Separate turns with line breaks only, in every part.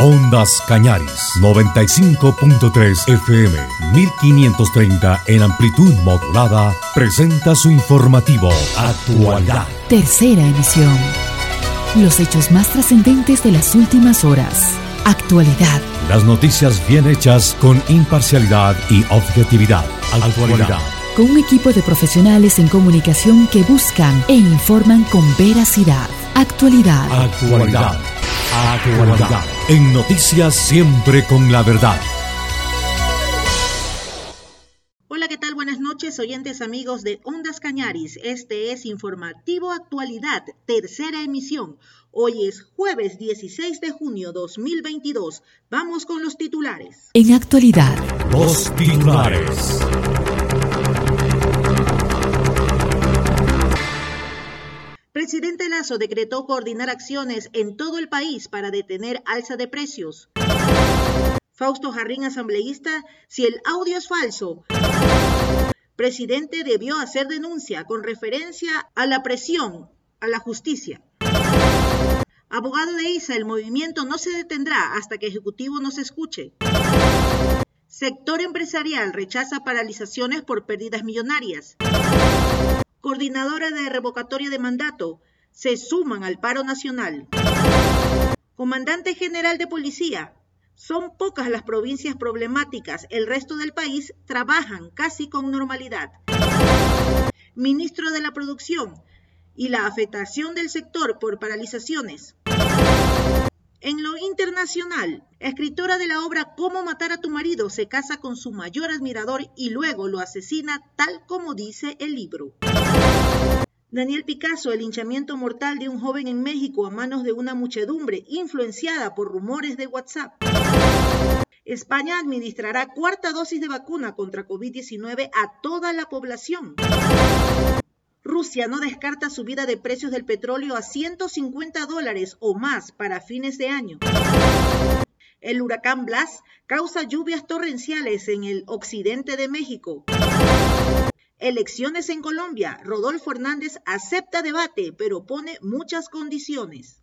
Ondas Cañaris, 95.3 FM, 1530 en amplitud modulada, presenta su informativo Actualidad.
Tercera emisión. Los hechos más trascendentes de las últimas horas. Actualidad.
Las noticias bien hechas con imparcialidad y objetividad. Actualidad.
Con un equipo de profesionales en comunicación que buscan e informan con veracidad. Actualidad.
Actualidad. Actualidad. En noticias siempre con la verdad.
Hola, ¿qué tal? Buenas noches, oyentes amigos de Ondas Cañaris. Este es Informativo Actualidad, tercera emisión. Hoy es jueves 16 de junio 2022. Vamos con los titulares.
En actualidad.
Los titulares.
Presidente Lazo decretó coordinar acciones en todo el país para detener alza de precios. Fausto Jarrín, asambleísta, si el audio es falso. Presidente debió hacer denuncia con referencia a la presión a la justicia. Abogado de ISA, el movimiento no se detendrá hasta que Ejecutivo nos escuche. Sector empresarial rechaza paralizaciones por pérdidas millonarias coordinadora de revocatoria de mandato, se suman al paro nacional. Comandante General de Policía, son pocas las provincias problemáticas, el resto del país trabajan casi con normalidad. Ministro de la Producción y la afectación del sector por paralizaciones. En lo internacional, escritora de la obra Cómo matar a tu marido se casa con su mayor admirador y luego lo asesina tal como dice el libro. Daniel Picasso, el hinchamiento mortal de un joven en México a manos de una muchedumbre influenciada por rumores de WhatsApp. España administrará cuarta dosis de vacuna contra COVID-19 a toda la población. Rusia no descarta subida de precios del petróleo a 150 dólares o más para fines de año. El huracán Blas causa lluvias torrenciales en el occidente de México. Elecciones en Colombia. Rodolfo Hernández acepta debate, pero pone muchas condiciones.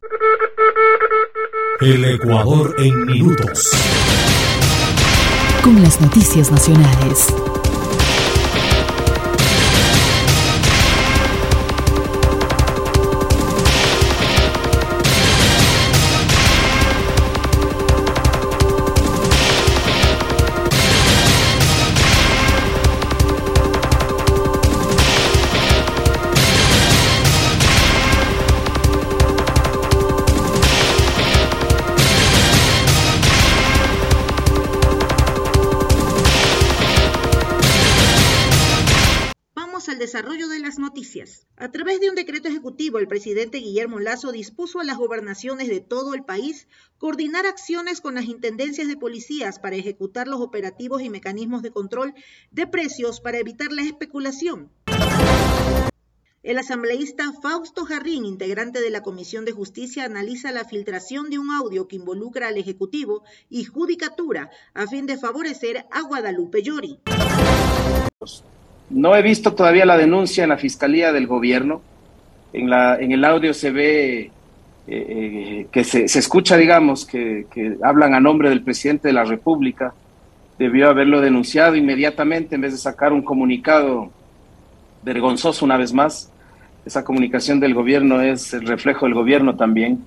El Ecuador en minutos.
Con las noticias nacionales.
A través de un decreto ejecutivo, el presidente Guillermo Lazo dispuso a las gobernaciones de todo el país coordinar acciones con las intendencias de policías para ejecutar los operativos y mecanismos de control de precios para evitar la especulación. El asambleísta Fausto Jarrín, integrante de la Comisión de Justicia, analiza la filtración de un audio que involucra al Ejecutivo y Judicatura a fin de favorecer a Guadalupe Llori.
No he visto todavía la denuncia en la Fiscalía del Gobierno. En, la, en el audio se ve eh, eh, que se, escucha, digamos, que, hablan a nombre del presidente de la República. Debió haberlo denunciado inmediatamente en vez de sacar un comunicado vergonzoso una vez más. Esa comunicación del gobierno es el reflejo del gobierno también.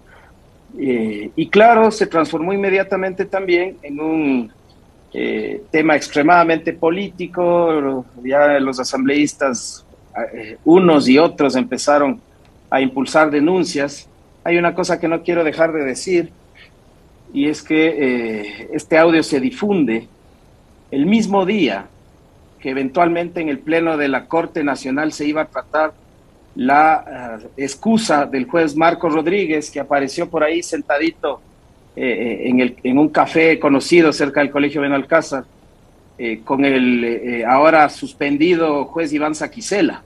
Eh, y claro, se transformó inmediatamente también en un eh, tema extremadamente político, ya los asambleístas, eh, unos y otros empezaron a impulsar denuncias. Hay una cosa que no quiero dejar de decir, y es que eh, este audio se difunde el mismo día que eventualmente en el Pleno de la Corte Nacional se iba a tratar la excusa del juez Marco Rodríguez, que apareció por ahí sentadito eh, en, el, en, un café conocido cerca del Colegio Benalcázar, eh, con el eh, ahora suspendido juez Iván Saquicela.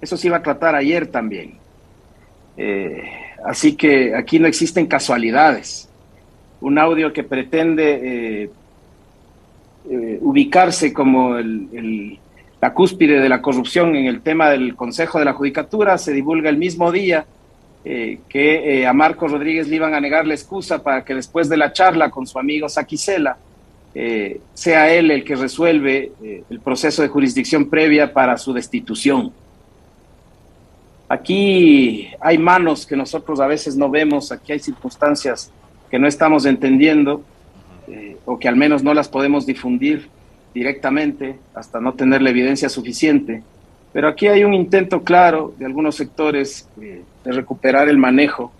Eso se iba a tratar ayer también. así que aquí no existen casualidades. Un audio que pretende ubicarse como la cúspide de la corrupción en el tema del Consejo de la Judicatura se divulga el mismo día eh, que eh, a Marcos Rodríguez le iban a negar la excusa para que después de la charla con su amigo Saquicela, eh, sea él el que resuelve el proceso de jurisdicción previa para su destitución. Aquí hay manos que nosotros a veces no vemos, aquí hay circunstancias que no estamos entendiendo o que al menos no las podemos difundir directamente hasta no tener la evidencia suficiente. Pero aquí hay un intento claro de algunos sectores de recuperar el manejo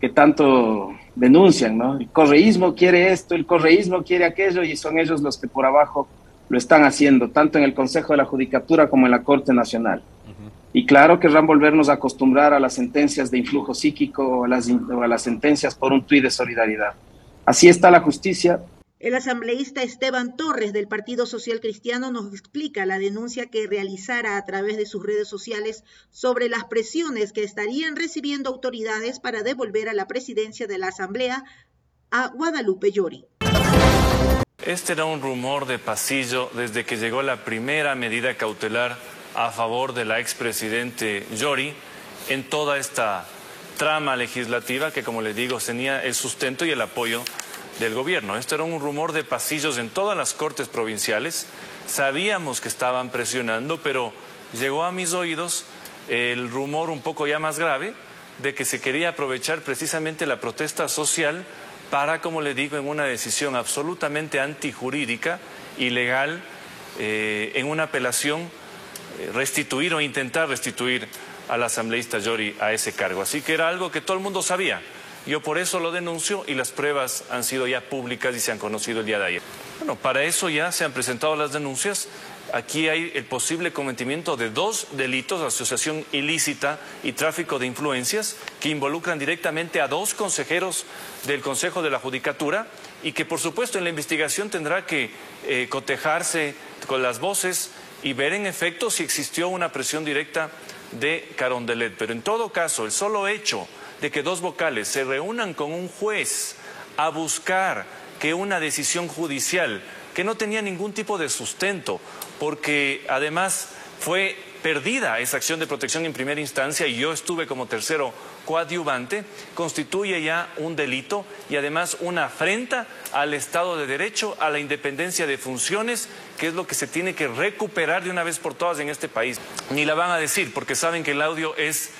que tanto denuncian, ¿no? El correísmo quiere esto, el correísmo quiere aquello y son ellos los que por abajo lo están haciendo, tanto en el Consejo de la Judicatura como en la Corte Nacional. Y claro querrán volvernos a acostumbrar a las sentencias de influjo psíquico o a las, o a las sentencias por un tuit de solidaridad. Así está la justicia,
el asambleísta Esteban Torres del Partido Social Cristiano nos explica la denuncia que realizara a través de sus redes sociales sobre las presiones que estarían recibiendo autoridades para devolver a la presidencia de la Asamblea a Guadalupe Llori.
Este era un rumor de pasillo desde que llegó la primera medida cautelar a favor de la expresidente Llori en toda esta trama legislativa que, como les digo, tenía el sustento y el apoyo del gobierno. Esto era un rumor de pasillos en todas las cortes provinciales. Sabíamos que estaban presionando, pero llegó a mis oídos el rumor un poco ya más grave de que se quería aprovechar precisamente la protesta social para, como le digo, en una decisión absolutamente antijurídica, ilegal, eh, en una apelación, eh, restituir o intentar restituir al asambleísta Yori a ese cargo. Así que era algo que todo el mundo sabía. Yo por eso lo denuncio y las pruebas han sido ya públicas y se han conocido el día de ayer. Bueno, para eso ya se han presentado las denuncias. Aquí hay el posible cometimiento de dos delitos, asociación ilícita y tráfico de influencias, que involucran directamente a dos consejeros del Consejo de la Judicatura y que por supuesto en la investigación tendrá que eh, cotejarse con las voces y ver en efecto si existió una presión directa de Carondelet. Pero en todo caso, el solo hecho de que dos vocales se reúnan con un juez a buscar que una decisión judicial que no tenía ningún tipo de sustento, porque además fue perdida esa acción de protección en primera instancia y yo estuve como tercero coadyuvante, constituye ya un delito y además una afrenta al Estado de Derecho, a la independencia de funciones, que es lo que se tiene que recuperar de una vez por todas en este país. Ni la van a decir porque saben que el audio es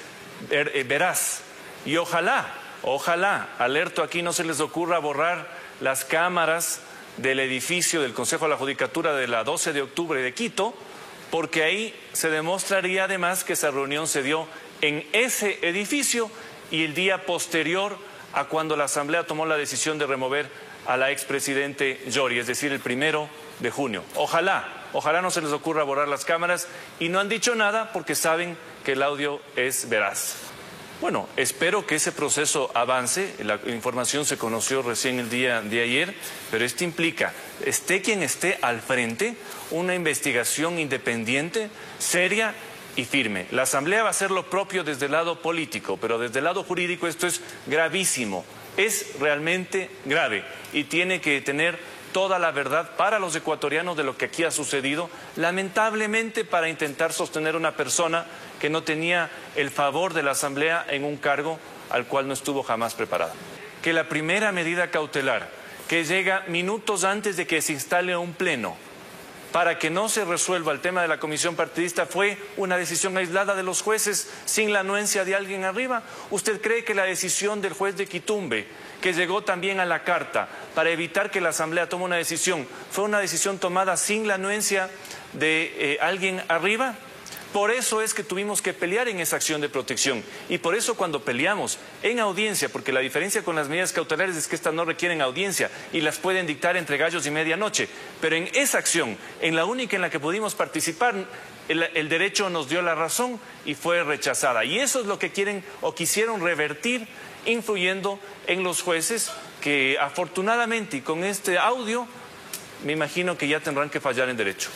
eh, veraz y ojalá, ojalá, alerto aquí, no se les ocurra borrar las cámaras del edificio del Consejo de la Judicatura de la 12 de octubre de Quito, porque ahí se demostraría además que esa reunión se dio en ese edificio y el día posterior a cuando la Asamblea tomó la decisión de remover a la expresidente Yori, es decir, el primero de junio. Ojalá, ojalá no se les ocurra borrar las cámaras y no han dicho nada porque saben que el audio es veraz. Bueno, espero que ese proceso avance. La información se conoció recién el día de ayer, pero esto implica, esté quien esté al frente, una investigación independiente, seria y firme. La Asamblea va a hacer lo propio desde el lado político, pero desde el lado jurídico esto es gravísimo. Es realmente grave y tiene que tener toda la verdad para los ecuatorianos de lo que aquí ha sucedido, lamentablemente para intentar sostener una persona que no tenía el favor de la Asamblea en un cargo al cual no estuvo jamás preparada. Que la primera medida cautelar, que llega minutos antes de que se instale un pleno, para que no se resuelva el tema de la comisión partidista fue una decisión aislada de los jueces sin la anuencia de alguien arriba. ¿Usted cree que la decisión del juez de Quitumbe, que llegó también a la carta para evitar que la Asamblea tome una decisión, fue una decisión tomada sin la anuencia de eh, alguien arriba? Por eso es que tuvimos que pelear en esa acción de protección. Y por eso cuando peleamos en audiencia, porque la diferencia con las medidas cautelares es que estas no requieren audiencia y las pueden dictar entre gallos y medianoche. Pero en esa acción, en la única en la que pudimos participar, el, el, derecho nos dio la razón y fue rechazada. Y eso es lo que quieren o quisieron revertir, influyendo en los jueces que afortunadamente y con este audio, me imagino que ya tendrán que fallar en derecho.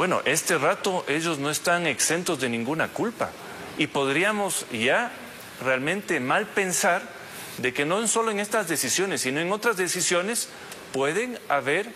Bueno, este rato ellos no están exentos de ninguna culpa y podríamos ya realmente mal pensar de que no solo en estas decisiones, sino en otras decisiones pueden haber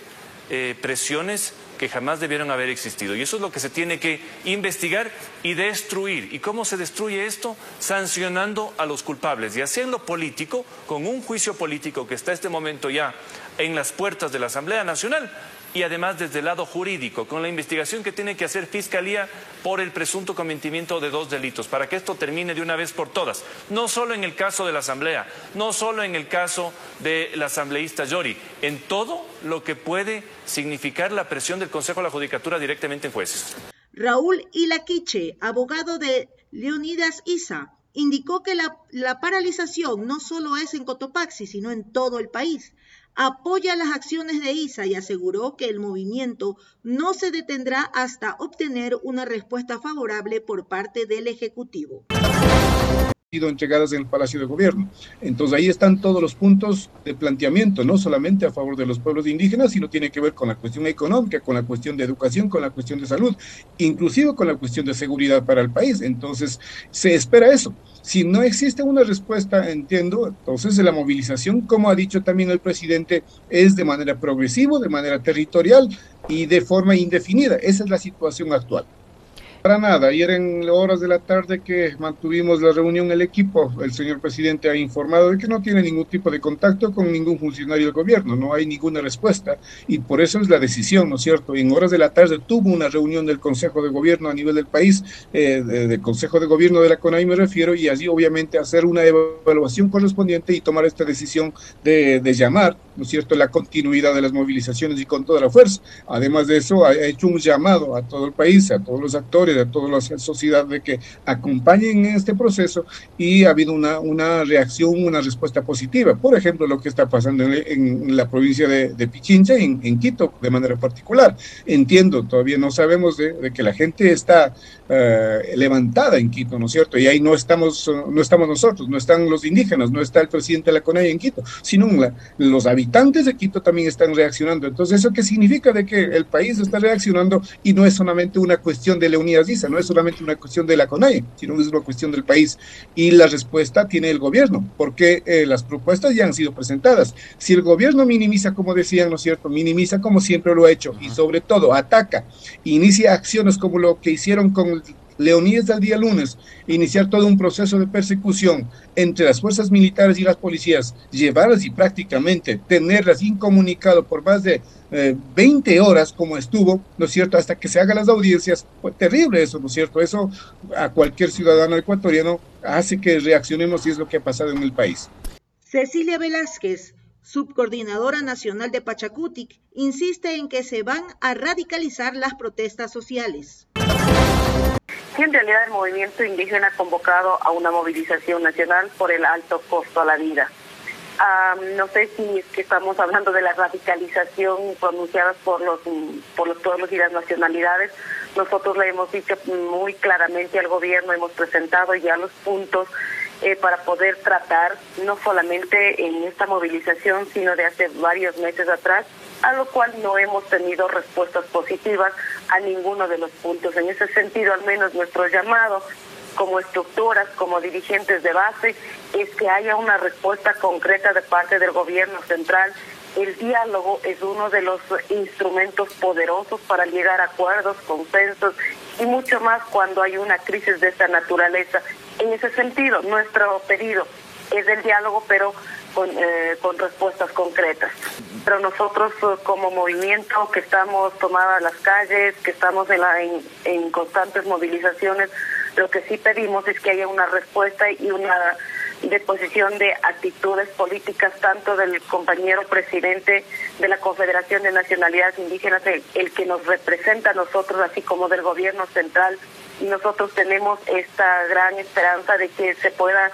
eh, presiones que jamás debieron haber existido. Y eso es lo que se tiene que investigar y destruir. ¿Y cómo se destruye esto? Sancionando a los culpables y haciendo político, con un juicio político que está en este momento ya en las puertas de la Asamblea Nacional, y además desde el lado jurídico, con la investigación que tiene que hacer Fiscalía por el presunto cometimiento de dos delitos, para que esto termine de una vez por todas. No solo en el caso de la Asamblea, no solo en el caso de la asambleísta Yori, en todo lo que puede significar la presión del Consejo de la Judicatura directamente en jueces.
Raúl Ilaquiche, abogado de Leonidas Isa, indicó que la, la paralización no solo es en Cotopaxi, sino en todo el país apoya las acciones de ISA y aseguró que el movimiento no se detendrá hasta obtener una respuesta favorable por parte del Ejecutivo
sido entregadas en el Palacio de Gobierno. Entonces ahí están todos los puntos de planteamiento, no solamente a favor de los pueblos indígenas, sino tiene que ver con la cuestión económica, con la cuestión de educación, con la cuestión de salud, inclusive con la cuestión de seguridad para el país. Entonces se espera eso. Si no existe una respuesta, entiendo, entonces la movilización, como ha dicho también el presidente, es de manera progresiva, de manera territorial y de forma indefinida. Esa es la situación actual. Para nada, ayer en horas de la tarde que mantuvimos la reunión el equipo, el señor presidente ha informado de que no tiene ningún tipo de contacto con ningún funcionario del gobierno, no hay ninguna respuesta y por eso es la decisión, ¿no es cierto? En horas de la tarde tuvo una reunión del Consejo de Gobierno a nivel del país, eh, del Consejo de Gobierno de la CONAI me refiero, y allí obviamente hacer una evaluación correspondiente y tomar esta decisión de, de llamar, ¿no es cierto?, la continuidad de las movilizaciones y con toda la fuerza. Además de eso, ha hecho un llamado a todo el país, a todos los actores, de toda la sociedad de que acompañen en este proceso y ha habido una, una reacción, una respuesta positiva. Por ejemplo, lo que está pasando en, la provincia de, de Pichincha, en, en, Quito, de manera particular. Entiendo, todavía no sabemos de, que la gente está eh, levantada en Quito, ¿no es cierto? Y ahí no estamos, no estamos nosotros, no están los indígenas, no está el presidente de la CONAI en Quito, sino los habitantes de Quito también están reaccionando. Entonces, ¿eso qué significa? De que el país está reaccionando y no es solamente una cuestión de Leonidas no es solamente una cuestión de la CONAE, sino es una cuestión del país. Y la respuesta tiene el gobierno, porque eh, las propuestas ya han sido presentadas. Si el gobierno minimiza, como decían, ¿no es cierto? Minimiza como siempre lo ha hecho y sobre todo ataca, inicia acciones como lo que hicieron con Leonidas del día lunes, iniciar todo un proceso de persecución entre las fuerzas militares y las policías, llevarlas y prácticamente tenerlas incomunicado por más de 20 eh, horas como estuvo, ¿no es cierto?, hasta que se hagan las audiencias, fue terrible eso, ¿no es cierto? Eso a cualquier ciudadano ecuatoriano hace que reaccionemos y es lo que ha pasado en el país.
Cecilia Velázquez, subcoordinadora nacional de Pachacutic, insiste en que se van a radicalizar las protestas sociales.
En realidad el movimiento indígena ha convocado a una movilización nacional por el alto costo a la vida. no sé si es que estamos hablando de la radicalización pronunciada por los por los pueblos y las nacionalidades. Nosotros le hemos dicho muy claramente al gobierno, hemos presentado ya los puntos eh, para poder tratar, no solamente en esta movilización, sino de hace varios meses atrás, a lo cual no hemos tenido respuestas positivas a ninguno de los puntos. En ese sentido, al menos nuestro llamado como estructuras, como dirigentes de base, es que haya una respuesta concreta de parte del gobierno central. El diálogo es uno de los instrumentos poderosos para llegar a acuerdos, consensos y mucho más cuando hay una crisis de esta naturaleza. En ese sentido, nuestro pedido es el diálogo, pero con, eh, con respuestas concretas. Pero nosotros eh, como movimiento que estamos tomadas las calles, que estamos en, la, constantes movilizaciones, lo que sí pedimos es que haya una respuesta y una deposición de actitudes políticas tanto del compañero presidente de la Confederación de Nacionalidades Indígenas, el, que nos representa a nosotros, así como del gobierno central. Y nosotros tenemos esta gran esperanza de que se pueda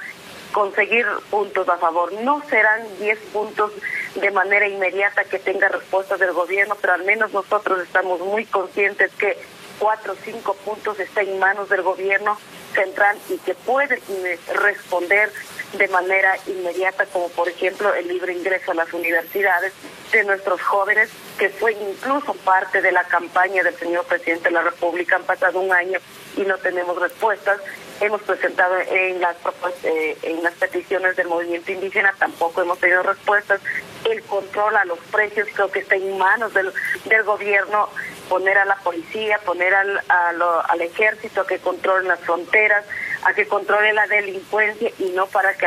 conseguir puntos a favor. No serán 10 puntos de manera inmediata que tenga respuesta del gobierno, pero al menos nosotros estamos muy conscientes que cuatro o cinco puntos están en manos del gobierno central y que puede eh, responder de manera inmediata, como por ejemplo el libre ingreso a las universidades de nuestros jóvenes, que fue incluso parte de la campaña del señor presidente de la República. Han pasado un año y no tenemos respuestas hemos presentado en las eh, en las peticiones del movimiento indígena tampoco hemos tenido respuestas el control a los precios creo que está en manos del, del gobierno poner a la policía, poner al, al ejército a que controle las fronteras, a que controle la delincuencia y no para que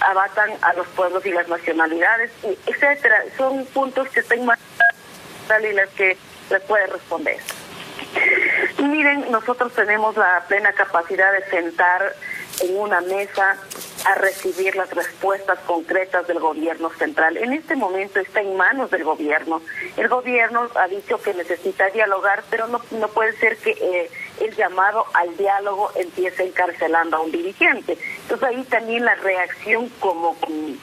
abatan a los pueblos y las nacionalidades, etcétera. Son puntos que están más y las que les puede responder. Miren, nosotros tenemos la plena capacidad de sentar en una mesa a recibir las respuestas concretas del gobierno central. En este momento está en manos del gobierno. El gobierno ha dicho que necesita dialogar, pero no, no puede ser que eh, el llamado al diálogo empiece encarcelando a un dirigente. Entonces ahí también la reacción, como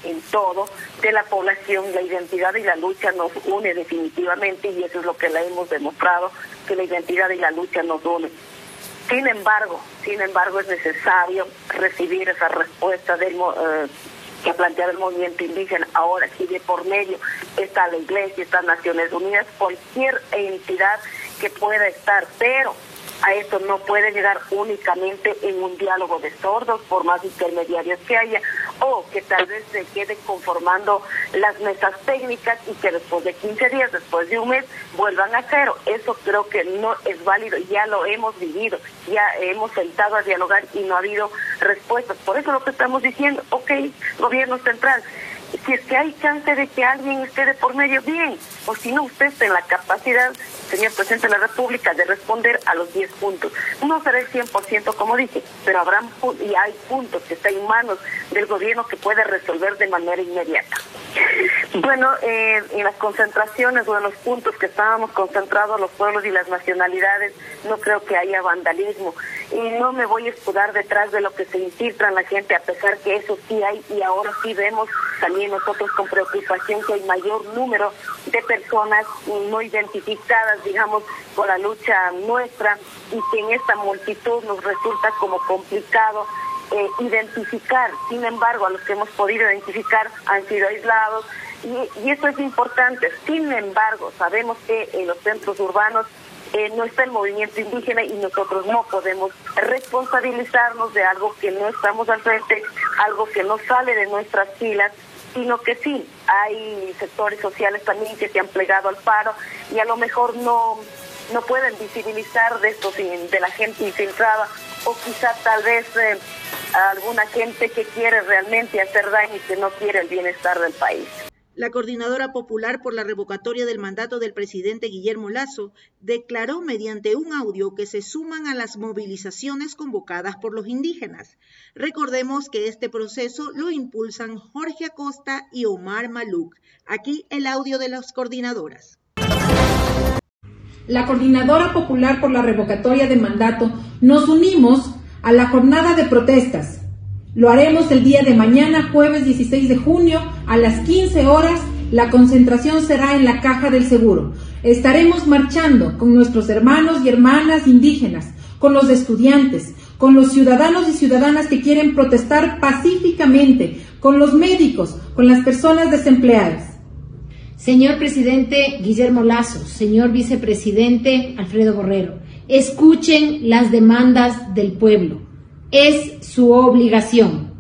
en todo, de la población, la identidad y la lucha nos une definitivamente y eso es lo que le hemos demostrado, que la identidad y la lucha nos une. Sin embargo, sin embargo, es necesario recibir esa respuesta del, eh, que ha planteado el movimiento indígena. Ahora, si de por medio está la Iglesia, está Naciones Unidas, cualquier entidad que pueda estar, pero a esto no puede llegar únicamente en un diálogo de sordos, por más intermediarios que haya, o que tal vez se quede conformando las mesas técnicas y que después de 15 días, después de un mes, vuelvan a cero. Eso creo que no es válido, ya lo hemos vivido, ya hemos sentado a dialogar y no ha habido respuestas. Por eso lo que estamos diciendo, ok, gobierno central, si es que hay chance de que alguien esté de por medio, bien, o si no, usted está en la capacidad, señor presidente de la República, de responder a los 10 puntos. No será el 100% como dije, pero habrá y hay puntos que están en manos del gobierno que puede resolver de manera inmediata. Bueno, eh, en las concentraciones o en los puntos que estábamos concentrados los pueblos y las nacionalidades, no creo que haya vandalismo. Y no me voy a escudar detrás de lo que se infiltra en la gente, a pesar que eso sí hay y ahora sí vemos también nosotros con preocupación que hay mayor número de personas no identificadas, digamos, por la lucha nuestra y que en esta multitud nos resulta como complicado eh, identificar. Sin embargo, a los que hemos podido identificar han sido aislados y, y eso es importante. Sin embargo, sabemos que en los centros urbanos eh, no está el movimiento indígena y nosotros no podemos responsabilizarnos de algo que no estamos al frente, algo que no sale de nuestras filas sino que sí, hay sectores sociales también que se han plegado al paro y a lo mejor no, no pueden visibilizar de esto de la gente infiltrada o quizá tal vez eh, alguna gente que quiere realmente hacer daño y que no quiere el bienestar del país.
La coordinadora popular por la revocatoria del mandato del presidente Guillermo Lazo declaró mediante un audio que se suman a las movilizaciones convocadas por los indígenas. Recordemos que este proceso lo impulsan Jorge Acosta y Omar Maluk. Aquí el audio de las coordinadoras.
La coordinadora popular por la revocatoria de mandato nos unimos a la jornada de protestas lo haremos el día de mañana, jueves 16 de junio, a las 15 horas. La concentración será en la Caja del Seguro. Estaremos marchando con nuestros hermanos y hermanas indígenas, con los estudiantes, con los ciudadanos y ciudadanas que quieren protestar pacíficamente, con los médicos, con las personas desempleadas.
Señor presidente Guillermo Lazo, señor vicepresidente Alfredo Borrero, escuchen las demandas del pueblo es su obligación.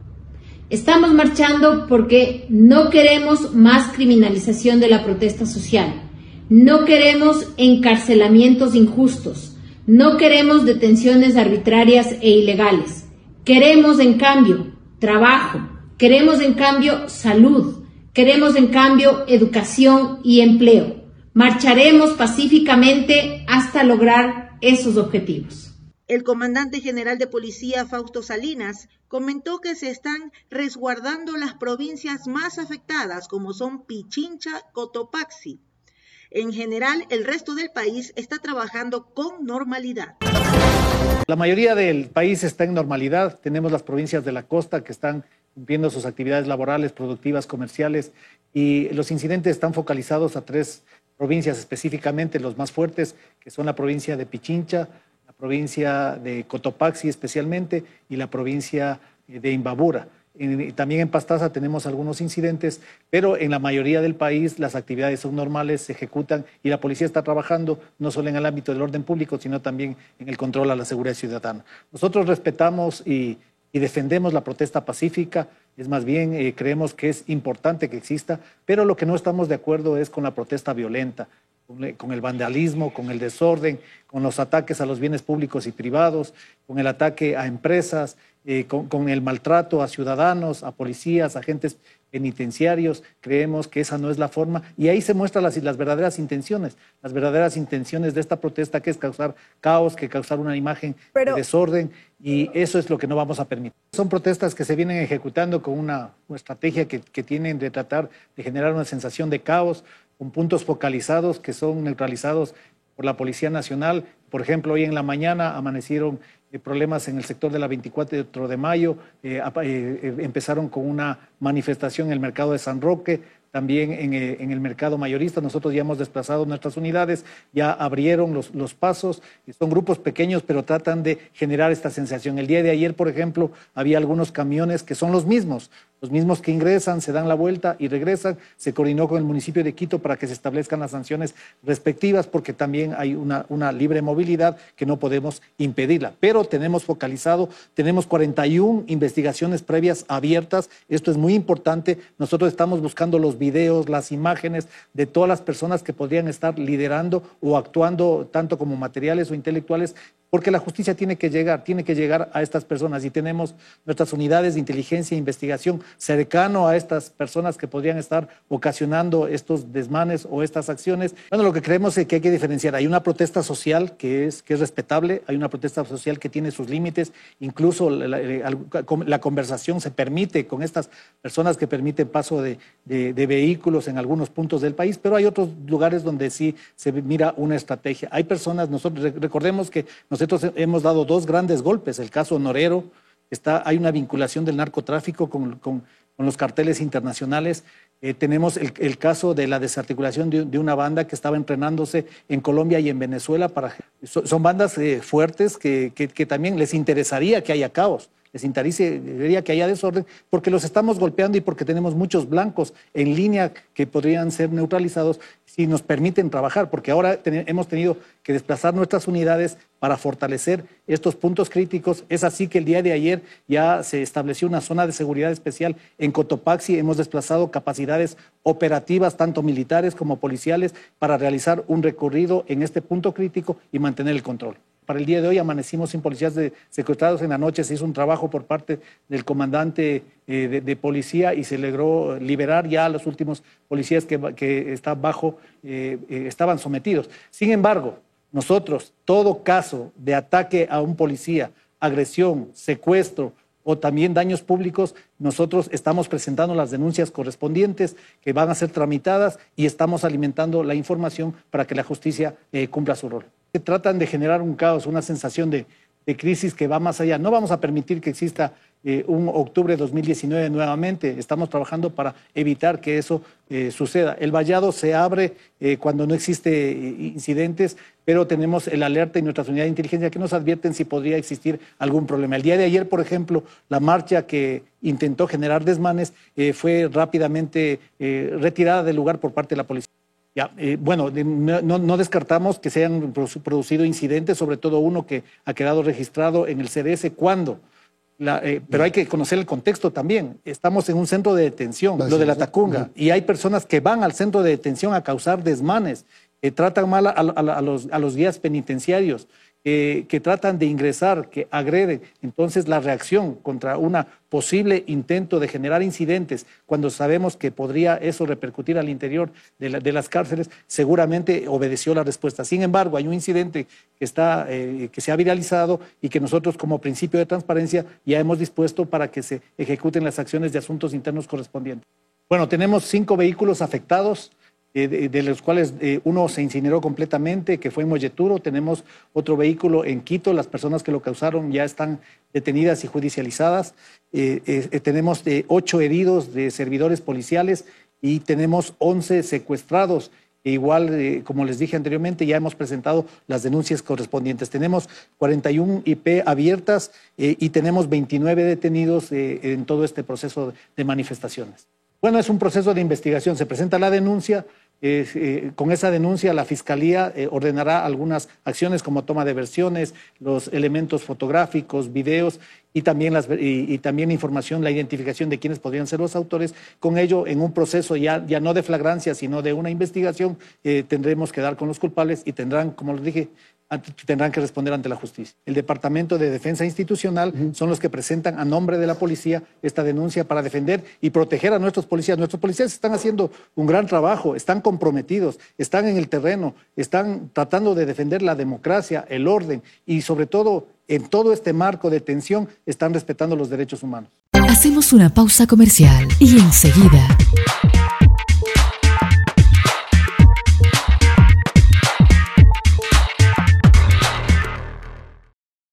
Estamos marchando porque no queremos más criminalización de la protesta social, no queremos encarcelamientos injustos, no queremos detenciones arbitrarias e ilegales. Queremos, en cambio, trabajo, queremos, en cambio, salud, queremos, en cambio, educación y empleo. Marcharemos pacíficamente hasta lograr esos objetivos.
El comandante general de policía Fausto Salinas comentó que se están resguardando las provincias más afectadas como son Pichincha, Cotopaxi. En general, el resto del país está trabajando con normalidad.
La mayoría del país está en normalidad. Tenemos las provincias de la costa que están cumpliendo sus actividades laborales, productivas, comerciales y los incidentes están focalizados a tres provincias específicamente, los más fuertes, que son la provincia de Pichincha, provincia de Cotopaxi especialmente y la provincia de Imbabura. también en Pastaza tenemos algunos incidentes, pero en la mayoría del país las actividades son normales, se ejecutan y la policía está trabajando no solo en el ámbito del orden público, sino también en el control a la seguridad ciudadana. Nosotros respetamos y, defendemos la protesta pacífica, es más bien eh, creemos que es importante que exista, pero lo que no estamos de acuerdo es con la protesta violenta con el vandalismo, con el desorden, con los ataques a los bienes públicos y privados, con el ataque a empresas, eh, con, el maltrato a ciudadanos, a policías, agentes penitenciarios. Creemos que esa no es la forma. Y ahí se muestran las, las verdaderas intenciones, las verdaderas intenciones de esta protesta, que es causar caos, que causar una imagen de desorden. Y eso es lo que no vamos a permitir. Son protestas que se vienen ejecutando con una, estrategia que, que tienen de tratar de generar una sensación de caos, con puntos focalizados que son neutralizados por la Policía Nacional. Por ejemplo, hoy en la mañana amanecieron eh, problemas en el sector de la 24 de mayo, eh, eh, empezaron con una manifestación en el mercado de San Roque, también en, el mercado mayorista. Nosotros ya hemos desplazado nuestras unidades, ya abrieron los, los, pasos. Son grupos pequeños, pero tratan de generar esta sensación. El día de ayer, por ejemplo, había algunos camiones que son los mismos, los mismos que ingresan, se dan la vuelta y regresan. Se coordinó con el municipio de Quito para que se establezcan las sanciones respectivas, porque también hay una, una libre movilidad que no podemos impedirla. Pero tenemos focalizado, tenemos 41 investigaciones previas abiertas. Esto es muy importante. Nosotros estamos buscando los videos, las imágenes de todas las personas que podrían estar liderando o actuando tanto como materiales o intelectuales porque la justicia tiene que llegar, tiene que llegar a estas personas y tenemos nuestras unidades de inteligencia e investigación cercano a estas personas que podrían estar ocasionando estos desmanes o estas acciones. Bueno, lo que creemos es que hay que diferenciar. Hay una protesta social que es, que es respetable, hay una protesta social que tiene sus límites, incluso la, conversación se permite con estas personas que permiten paso de, de vehículos en algunos puntos del país, pero hay otros lugares donde sí se mira una estrategia. Hay personas, nosotros recordemos que nosotros nosotros hemos dado dos grandes golpes. El caso Norero, está, hay una vinculación del narcotráfico con, los carteles internacionales. Eh, tenemos el, caso de la desarticulación de, una banda que estaba entrenándose en Colombia y en Venezuela. Para, son bandas eh, fuertes que, que, también les interesaría que haya caos les interesaría que haya desorden, porque los estamos golpeando y porque tenemos muchos blancos en línea que podrían ser neutralizados si nos permiten trabajar, porque ahora hemos tenido que desplazar nuestras unidades para fortalecer estos puntos críticos. Es así que el día de ayer ya se estableció una zona de seguridad especial en Cotopaxi. Hemos desplazado capacidades operativas, tanto militares como policiales, para realizar un recorrido en este punto crítico y mantener el control. Para el día de hoy amanecimos sin policías secuestrados. En la noche se hizo un trabajo por parte del comandante eh, de, policía y se logró liberar ya a los últimos policías que, bajo, eh, eh, estaban sometidos. Sin embargo, nosotros, todo caso de ataque a un policía, agresión, secuestro o también daños públicos, nosotros estamos presentando las denuncias correspondientes que van a ser tramitadas y estamos alimentando la información para que la justicia cumpla su rol tratan de generar un caos, una sensación de, crisis que va más allá. No vamos a permitir que exista eh, un octubre de 2019 nuevamente. Estamos trabajando para evitar que eso eh, suceda. El vallado se abre eh, cuando no existe incidentes, pero tenemos el alerta y nuestra unidad de inteligencia que nos advierten si podría existir algún problema. El día de ayer, por ejemplo, la marcha que intentó generar desmanes fue rápidamente retirada del lugar por parte de la policía. Ya, eh, bueno, no, descartamos que se hayan producido incidentes, sobre todo uno que ha quedado registrado en el CDS. ¿Cuándo? Eh, pero hay que conocer el contexto también. Estamos en un centro de detención, lo de la Tacunga, y hay personas que van al centro de detención a causar desmanes, que tratan mal a, los, a los guías penitenciarios que tratan de ingresar, que agreden. Entonces, la reacción contra un posible intento de generar incidentes, cuando sabemos que podría eso repercutir al interior de, las cárceles, seguramente obedeció la respuesta. Sin embargo, hay un incidente que, está, eh, que se ha viralizado y que nosotros, como principio de transparencia, ya hemos dispuesto para que se ejecuten las acciones de asuntos internos correspondientes. Bueno, tenemos cinco vehículos afectados. Eh, de, los cuales eh, uno se incineró completamente, que fue en Molleturo. Tenemos otro vehículo en Quito. Las personas que lo causaron ya están detenidas y judicializadas. Eh, tenemos ocho heridos de servidores policiales y tenemos once secuestrados. E igual, como les dije anteriormente, ya hemos presentado las denuncias correspondientes. Tenemos 41 IP abiertas y tenemos 29 detenidos en todo este proceso de manifestaciones. Bueno, es un proceso de investigación. Se presenta la denuncia, eh, con esa denuncia la Fiscalía eh, ordenará algunas acciones como toma de versiones, los elementos fotográficos, videos, y también, las, y, también información, la identificación de quiénes podrían ser los autores. Con ello, en un proceso ya, ya no de flagrancia, sino de una investigación, eh, tendremos que dar con los culpables y tendrán, como les dije, tendrán que responder ante la justicia. El Departamento de Defensa Institucional son los que presentan a nombre de la policía esta denuncia para defender y proteger a nuestros policías. Nuestros policías están haciendo un gran trabajo, están comprometidos, están en el terreno, están tratando de defender la democracia, el orden y sobre todo en todo este marco de tensión están respetando los derechos humanos.
Hacemos una pausa comercial y enseguida